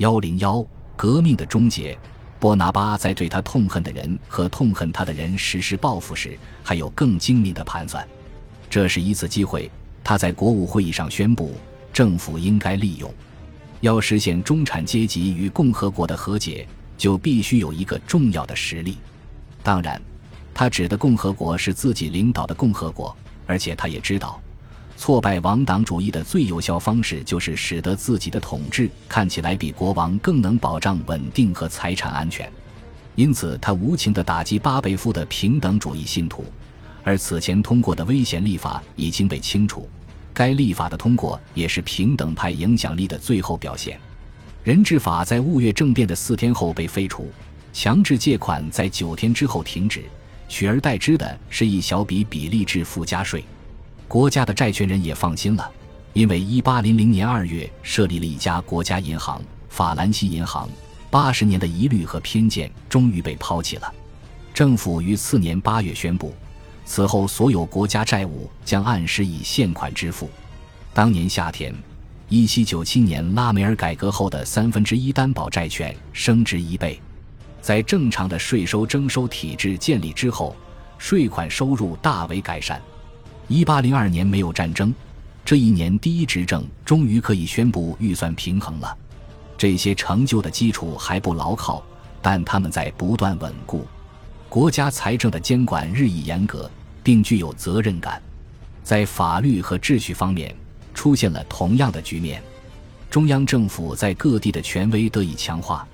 幺零幺，革命的终结。波拿巴在对他痛恨的人和痛恨他的人实施报复时，还有更精明的盘算。这是一次机会，他在国务会议上宣布，政府应该利用。要实现中产阶级与共和国的和解，就必须有一个重要的实力。当然，他指的共和国是自己领导的共和国，而且他也知道。挫败王党主义的最有效方式，就是使得自己的统治看起来比国王更能保障稳定和财产安全。因此，他无情地打击巴贝夫的平等主义信徒，而此前通过的危险立法已经被清除。该立法的通过也是平等派影响力的最后表现。人质法在雾月政变的四天后被废除，强制借款在九天之后停止，取而代之的是一小笔比例制附加税。国家的债权人也放心了，因为1800年2月设立了一家国家银行——法兰西银行。八十年的疑虑和偏见终于被抛弃了。政府于次年8月宣布，此后所有国家债务将按时以现款支付。当年夏天，1797年拉梅尔改革后的三分之一担保债券升值一倍。在正常的税收征收体制建立之后，税款收入大为改善。一八零二年没有战争，这一年第一执政终于可以宣布预算平衡了。这些成就的基础还不牢靠，但他们在不断稳固。国家财政的监管日益严格，并具有责任感。在法律和秩序方面，出现了同样的局面。中央政府在各地的权威得以强化，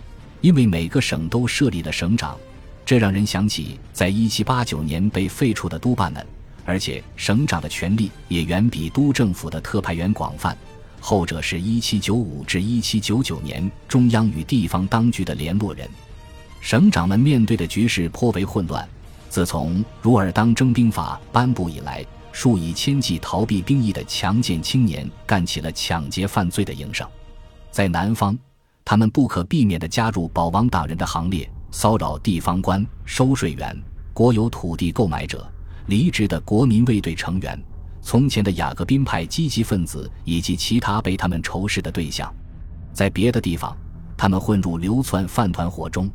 因为每个省都设立了省长，这让人想起在一七八九年被废除的督办们。而且省长的权力也远比督政府的特派员广泛，后者是一七九五至一七九九年中央与地方当局的联络人。省长们面对的局势颇为混乱。自从如尔当征兵法颁布以来，数以千计逃避兵役的强健青年干起了抢劫犯罪的营生。在南方，他们不可避免地加入保王党人的行列，骚扰地方官、收税员、国有土地购买者。离职的国民卫队成员、从前的雅各宾派积极分子以及其他被他们仇视的对象，在别的地方，他们混入流窜饭团伙中。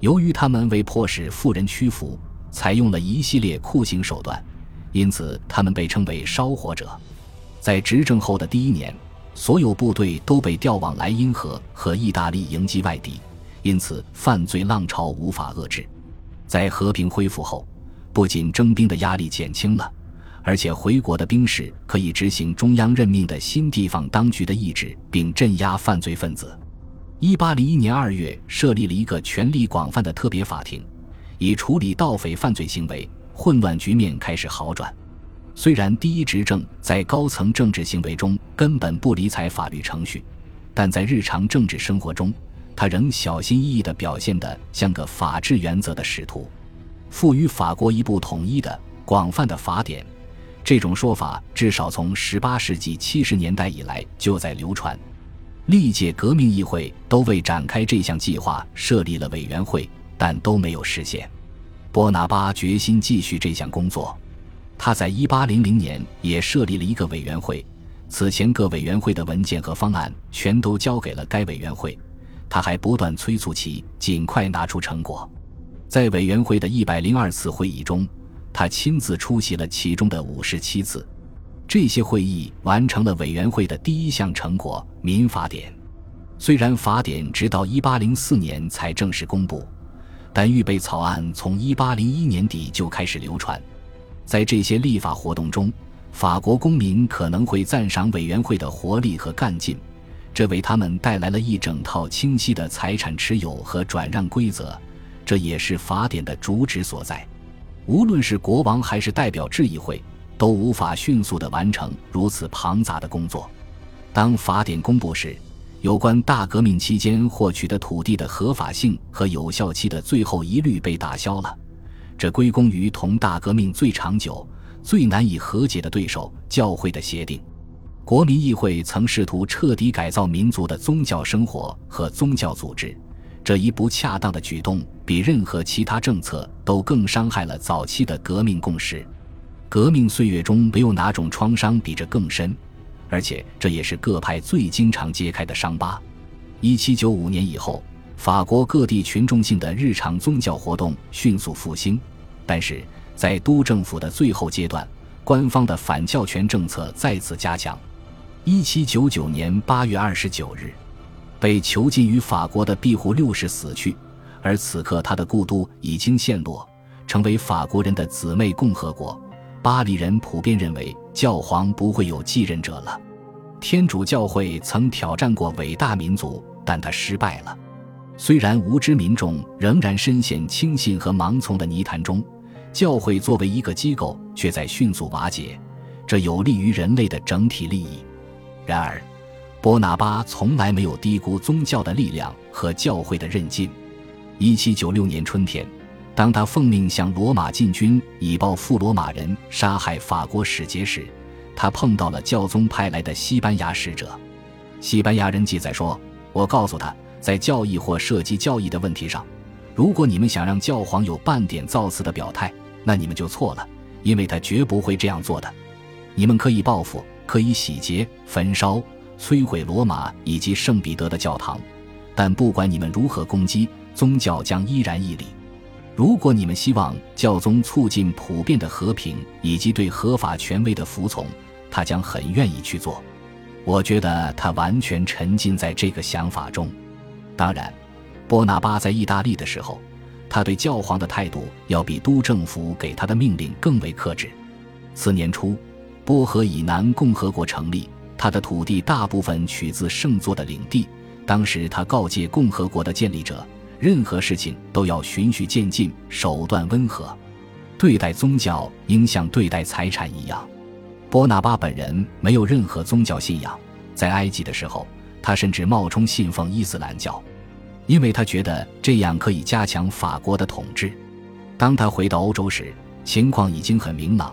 由于他们为迫使富人屈服，采用了一系列酷刑手段，因此他们被称为烧火者。在执政后的第一年，所有部队都被调往莱茵河和意大利迎击外敌，因此犯罪浪潮无法遏制。在和平恢复后。不仅征兵的压力减轻了，而且回国的兵士可以执行中央任命的新地方当局的意志，并镇压犯罪分子。一八零一年二月，设立了一个权力广泛的特别法庭，以处理盗匪犯罪行为。混乱局面开始好转。虽然第一执政在高层政治行为中根本不理睬法律程序，但在日常政治生活中，他仍小心翼翼地表现得像个法治原则的使徒。赋予法国一部统一的、广泛的法典，这种说法至少从18世纪70年代以来就在流传。历届革命议会都为展开这项计划设立了委员会，但都没有实现。波拿巴决心继续这项工作，他在1800年也设立了一个委员会，此前各委员会的文件和方案全都交给了该委员会，他还不断催促其尽快拿出成果。在委员会的一百零二次会议中，他亲自出席了其中的五十七次。这些会议完成了委员会的第一项成果——民法典。虽然法典直到一八零四年才正式公布，但预备草案从一八零一年底就开始流传。在这些立法活动中，法国公民可能会赞赏委员会的活力和干劲，这为他们带来了一整套清晰的财产持有和转让规则。这也是法典的主旨所在。无论是国王还是代表制议会，都无法迅速地完成如此庞杂的工作。当法典公布时，有关大革命期间获取的土地的合法性和有效期的最后一律被打消了。这归功于同大革命最长久、最难以和解的对手——教会的协定。国民议会曾试图彻底改造民族的宗教生活和宗教组织。这一不恰当的举动比任何其他政策都更伤害了早期的革命共识。革命岁月中没有哪种创伤比这更深，而且这也是各派最经常揭开的伤疤。一七九五年以后，法国各地群众性的日常宗教活动迅速复兴，但是在督政府的最后阶段，官方的反教权政策再次加强。一七九九年八月二十九日，被囚禁于法国的庇护六世死去，而此刻他的故都已经陷落，成为法国人的姊妹共和国。巴黎人普遍认为教皇不会有继任者了。天主教会曾挑战过伟大民族，但他失败了。虽然无知民众仍然深陷轻信和盲从的泥潭中，教会作为一个机构却在迅速瓦解，这有利于人类的整体利益。然而，波拿巴从来没有低估宗教的力量和教会的韧劲。一七九六年春天。当他奉命向罗马进军，以报复罗马人杀害法国使节时，他碰到了教宗派来的西班牙使者。西班牙人记载说：“我告诉他，在教义或涉及教义的问题上，如果你们想让教皇有半点造次的表态，那你们就错了，因为他绝不会这样做的。你们可以报复，可以洗劫、焚烧、摧毁罗马以及圣彼得的教堂，但不管你们如何攻击，宗教将依然屹立。”如果你们希望教宗促进普遍的和平以及对合法权威的服从，他将很愿意去做。我觉得他完全沉浸在这个想法中。当然，波拿巴在意大利的时候，他对教皇的态度要比督政府给他的命令更为克制。次年初，波河以南共和国成立，他的土地大部分取自圣座的领地。当时他告诫共和国的建立者。任何事情都要循序渐进，手段温和，对待宗教应像对待财产一样。波拿巴本人没有任何宗教信仰，在埃及的时候，他甚至冒充信奉伊斯兰教，因为他觉得这样可以加强法国的统治。当他回到欧洲时，情况已经很明朗，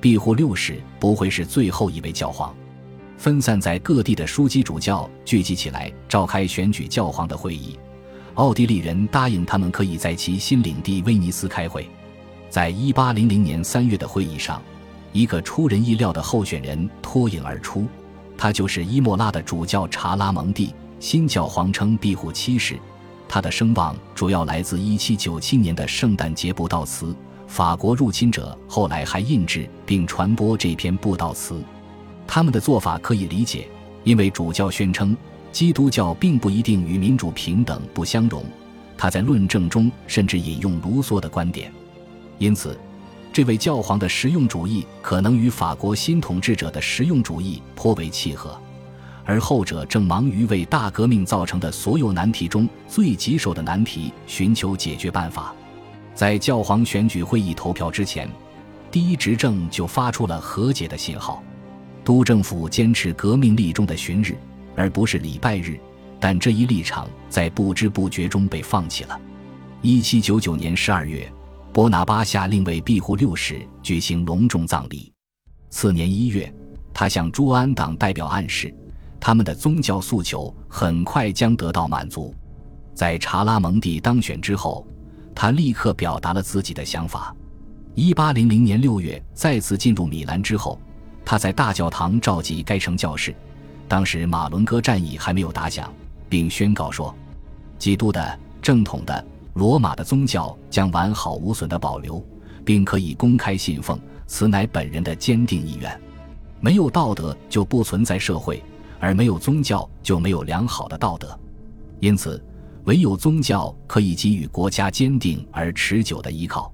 庇护六世不会是最后一位教皇。分散在各地的枢机主教聚集起来，召开选举教皇的会议。奥地利人答应他们可以在其新领地威尼斯开会。在一八零零年三月的会议上，一个出人意料的候选人脱颖而出，他就是伊莫拉的主教查拉蒙蒂。新教皇称庇护七世，他的声望主要来自一七九七年的圣诞节布道词。法国入侵者后来还印制并传播这篇布道词。他们的做法可以理解，因为主教宣称。基督教并不一定与民主平等不相容，他在论证中甚至引用卢梭的观点，因此，这位教皇的实用主义可能与法国新统治者的实用主义颇为契合，而后者正忙于为大革命造成的所有难题中最棘手的难题寻求解决办法。在教皇选举会议投票之前，第一执政就发出了和解的信号，督政府坚持革命立中的旬日。而不是礼拜日，但这一立场在不知不觉中被放弃了。一七九九年十二月，波拿巴下令为庇护六世举行隆重葬礼。次年一月，他向朱安党代表暗示，他们的宗教诉求很快将得到满足。在查拉蒙蒂当选之后，他立刻表达了自己的想法。一八零零年六月再次进入米兰之后，他在大教堂召集该城教士。当时马伦哥战役还没有打响，并宣告说：“基督的正统的罗马的宗教将完好无损的保留，并可以公开信奉。此乃本人的坚定意愿。没有道德就不存在社会，而没有宗教就没有良好的道德。因此，唯有宗教可以给予国家坚定而持久的依靠。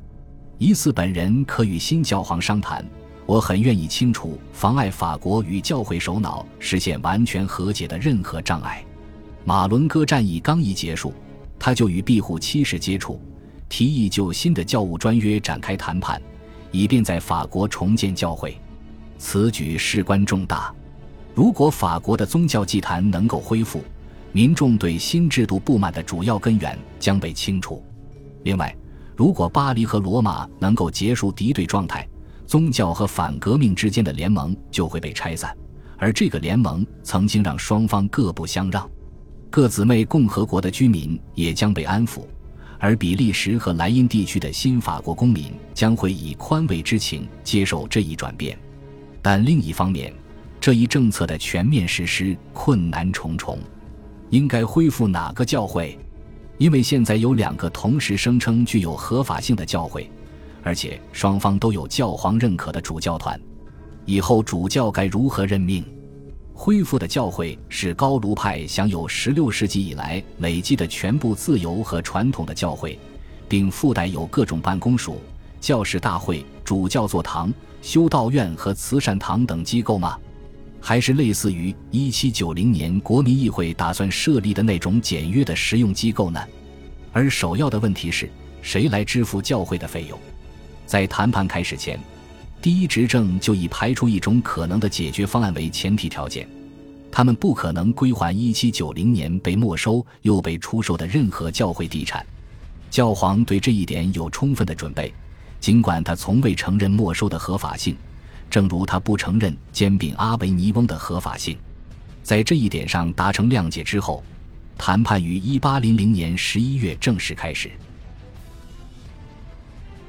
疑似本人可与新教皇商谈。”我很愿意清除妨碍法国与教会首脑实现完全和解的任何障碍。马伦哥战役刚一结束，他就与庇护七世接触，提议就新的教务专约展开谈判，以便在法国重建教会。此举事关重大。如果法国的宗教祭坛能够恢复，民众对新制度不满的主要根源将被清除。另外，如果巴黎和罗马能够结束敌对状态，宗教和反革命之间的联盟就会被拆散，而这个联盟曾经让双方各不相让。各姊妹共和国的居民也将被安抚，而比利时和莱茵地区的新法国公民将会以宽慰之情接受这一转变。但另一方面，这一政策的全面实施困难重重。应该恢复哪个教会？因为现在有两个同时声称具有合法性的教会，而且双方都有教皇认可的主教团。以后主教该如何任命？恢复的教会是高卢派享有16世纪以来累积的全部自由和传统的教会，并附带有各种办公署、教士大会、主教座堂、修道院和慈善堂等机构吗？还是类似于1790年国民议会打算设立的那种简约的实用机构呢？而首要的问题是谁来支付教会的费用？在谈判开始前。第一执政就以排除一种可能的解决方案为前提条件，他们不可能归还1790年被没收又被出售的任何教会地产。教皇对这一点有充分的准备，尽管他从未承认没收的合法性，正如他不承认兼并阿维尼翁的合法性。在这一点上达成谅解之后，谈判于1800年11月正式开始。